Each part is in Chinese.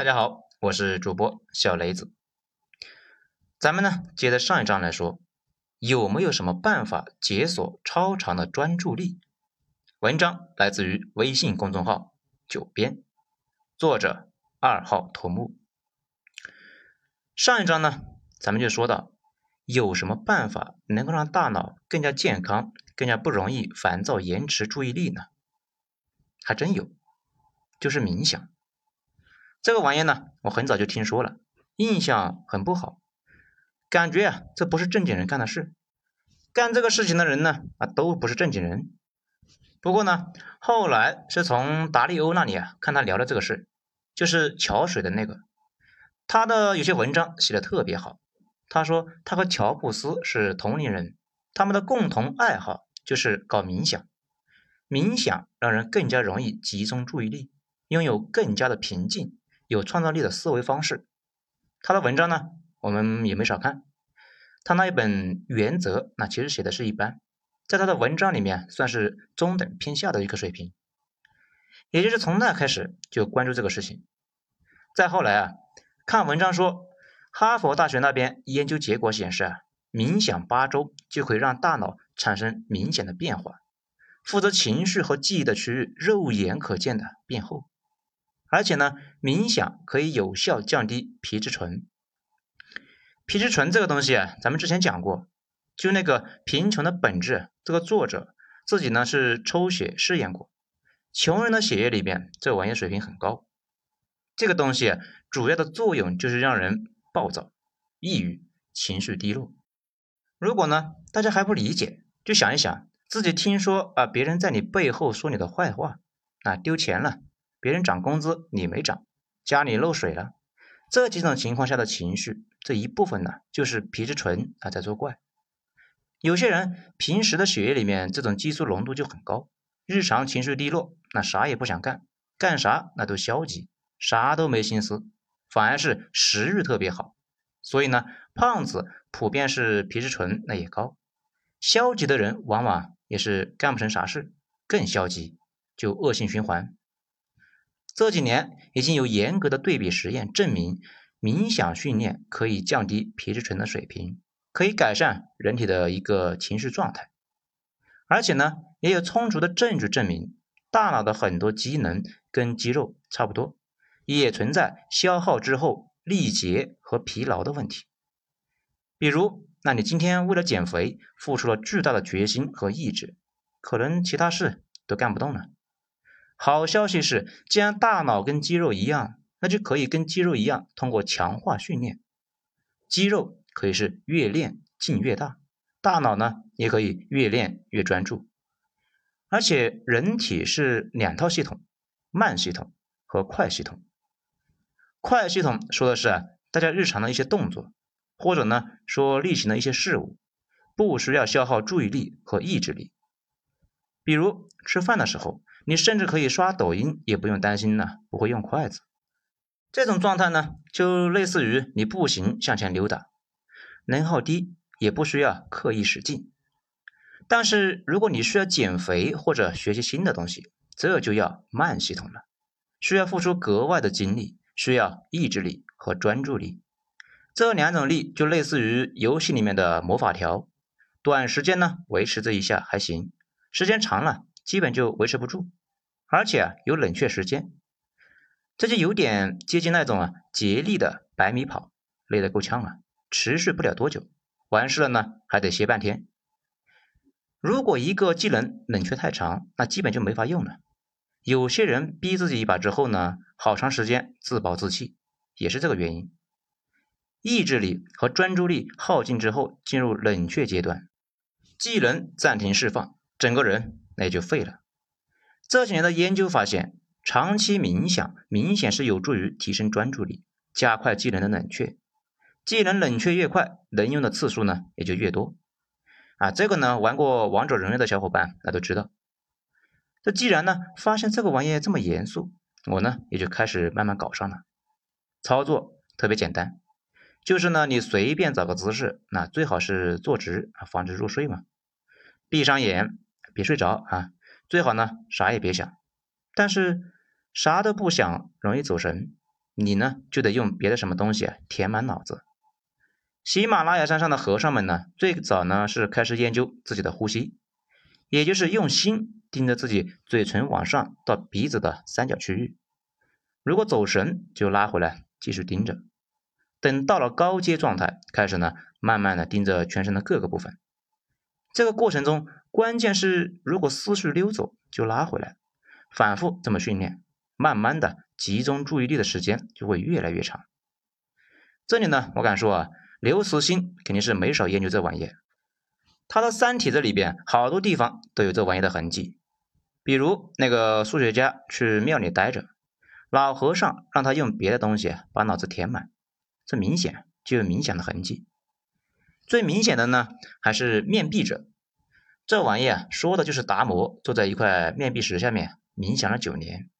大家好，我是主播小雷子。咱们呢，接着上一章来说，有没有什么办法解锁超长的专注力？文章来自于微信公众号九编，作者二号头目。上一章呢，咱们就说到，有什么办法能够让大脑更加健康、更加不容易烦躁、延迟注意力呢？还真有，就是冥想。这个玩意呢，我很早就听说了，印象很不好，感觉啊，这不是正经人干的事，干这个事情的人呢，啊，都不是正经人。不过呢，后来是从达利欧那里啊，看他聊的这个事，就是桥水的那个，他的有些文章写的特别好。他说他和乔布斯是同龄人，他们的共同爱好就是搞冥想，冥想让人更加容易集中注意力，拥有更加的平静。有创造力的思维方式，他的文章呢，我们也没少看。他那一本《原则》，那其实写的是一般，在他的文章里面算是中等偏下的一个水平。也就是从那开始就关注这个事情。再后来啊，看文章说，哈佛大学那边研究结果显示啊，冥想八周就可以让大脑产生明显的变化，负责情绪和记忆的区域肉眼可见的变厚。而且呢，冥想可以有效降低皮质醇。皮质醇这个东西啊，咱们之前讲过，就那个《贫穷的本质》，这个作者自己呢是抽血试验过，穷人的血液里边这玩意水平很高。这个东西主要的作用就是让人暴躁、抑郁、情绪低落。如果呢大家还不理解，就想一想，自己听说啊别人在你背后说你的坏话，啊丢钱了。别人涨工资，你没涨，家里漏水了，这几种情况下的情绪，这一部分呢，就是皮质醇啊在作怪。有些人平时的血液里面这种激素浓度就很高，日常情绪低落，那啥也不想干，干啥那都消极，啥都没心思，反而是食欲特别好。所以呢，胖子普遍是皮质醇那也高。消极的人往往也是干不成啥事，更消极，就恶性循环。这几年已经有严格的对比实验证明，冥想训练可以降低皮质醇的水平，可以改善人体的一个情绪状态。而且呢，也有充足的证据证明，大脑的很多机能跟肌肉差不多，也存在消耗之后力竭和疲劳的问题。比如，那你今天为了减肥付出了巨大的决心和意志，可能其他事都干不动了。好消息是，既然大脑跟肌肉一样，那就可以跟肌肉一样，通过强化训练，肌肉可以是越练劲越大，大脑呢也可以越练越专注。而且人体是两套系统，慢系统和快系统。快系统说的是啊，大家日常的一些动作，或者呢说例行的一些事物，不需要消耗注意力和意志力。比如吃饭的时候。你甚至可以刷抖音，也不用担心呢不会用筷子。这种状态呢，就类似于你步行向前溜达，能耗低，也不需要刻意使劲。但是如果你需要减肥或者学习新的东西，这就要慢系统了，需要付出格外的精力，需要意志力和专注力。这两种力就类似于游戏里面的魔法条，短时间呢维持这一下还行，时间长了。基本就维持不住，而且啊有冷却时间，这就有点接近那种啊竭力的百米跑，累得够呛啊，持续不了多久，完事了呢还得歇半天。如果一个技能冷却太长，那基本就没法用了。有些人逼自己一把之后呢，好长时间自暴自弃，也是这个原因。意志力和专注力耗尽之后，进入冷却阶段，技能暂停释放，整个人。那也就废了。这几年的研究发现，长期冥想明显是有助于提升专注力，加快技能的冷却。技能冷却越快，能用的次数呢也就越多。啊，这个呢，玩过王者荣耀的小伙伴那都知道。这既然呢发现这个玩意这么严肃，我呢也就开始慢慢搞上了。操作特别简单，就是呢你随便找个姿势，那最好是坐直啊，防止入睡嘛。闭上眼。别睡着啊！最好呢，啥也别想。但是啥都不想，容易走神。你呢就得用别的什么东西啊填满脑子。喜马拉雅山上的和尚们呢，最早呢是开始研究自己的呼吸，也就是用心盯着自己嘴唇往上到鼻子的三角区域，如果走神就拉回来继续盯着。等到了高阶状态，开始呢慢慢的盯着全身的各个部分。这个过程中，关键是如果思绪溜走就拉回来，反复这么训练，慢慢的集中注意力的时间就会越来越长。这里呢，我敢说啊。刘慈欣肯定是没少研究这玩意，他的《三体》这里边好多地方都有这玩意的痕迹，比如那个数学家去庙里待着，老和尚让他用别的东西把脑子填满，这明显就有冥想的痕迹。最明显的呢，还是面壁者，这玩意啊，说的就是达摩坐在一块面壁石下面冥想了九年。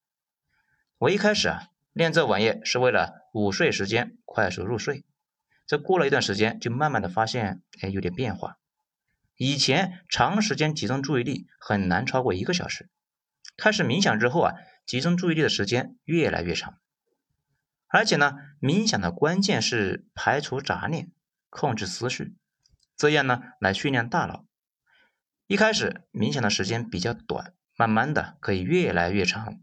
我一开始啊练这玩意是为了午睡时间快速入睡。这过了一段时间，就慢慢的发现，哎，有点变化。以前长时间集中注意力很难超过一个小时，开始冥想之后啊，集中注意力的时间越来越长。而且呢，冥想的关键是排除杂念，控制思绪，这样呢来训练大脑。一开始冥想的时间比较短，慢慢的可以越来越长。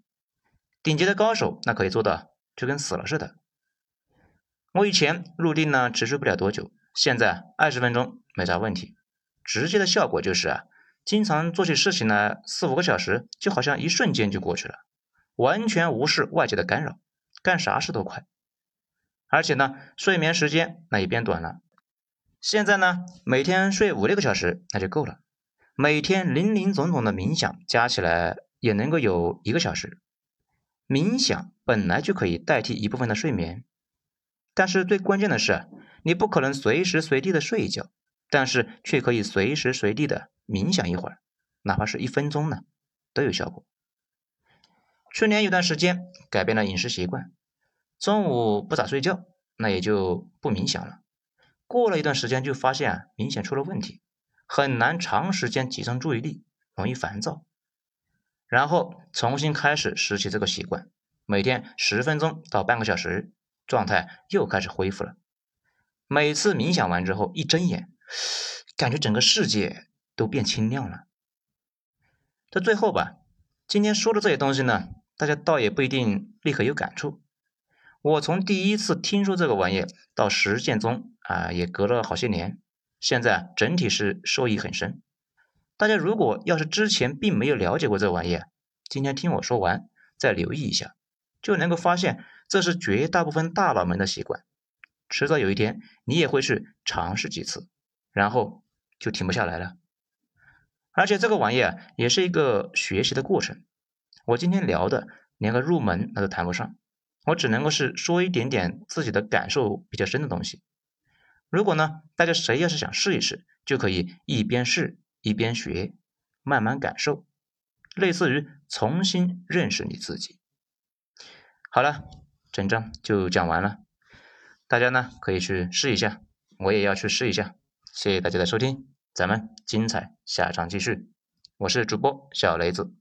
顶级的高手那可以做到就跟死了似的。我以前入定呢，持续不了多久，现在二十分钟没啥问题。直接的效果就是啊，经常做起事情来四五个小时，就好像一瞬间就过去了，完全无视外界的干扰，干啥事都快。而且呢，睡眠时间那也变短了。现在呢，每天睡五六个小时那就够了，每天零零总总的冥想加起来也能够有一个小时。冥想本来就可以代替一部分的睡眠。但是最关键的是，你不可能随时随地的睡一觉，但是却可以随时随地的冥想一会儿，哪怕是一分钟呢，都有效果。去年有段时间改变了饮食习惯，中午不咋睡觉，那也就不冥想了。过了一段时间就发现啊，明显出了问题，很难长时间集中注意力，容易烦躁。然后重新开始拾起这个习惯，每天十分钟到半个小时。状态又开始恢复了。每次冥想完之后，一睁眼，感觉整个世界都变清亮了。这最后吧，今天说的这些东西呢，大家倒也不一定立刻有感触。我从第一次听说这个玩意到实践中啊，也隔了好些年。现在整体是受益很深。大家如果要是之前并没有了解过这玩意，今天听我说完，再留意一下，就能够发现。这是绝大部分大佬们的习惯，迟早有一天你也会去尝试几次，然后就停不下来了。而且这个玩意，也是一个学习的过程。我今天聊的连个入门那都谈不上，我只能够是说一点点自己的感受比较深的东西。如果呢，大家谁要是想试一试，就可以一边试一边学，慢慢感受，类似于重新认识你自己。好了。整章就讲完了，大家呢可以去试一下，我也要去试一下。谢谢大家的收听，咱们精彩下章继续。我是主播小雷子。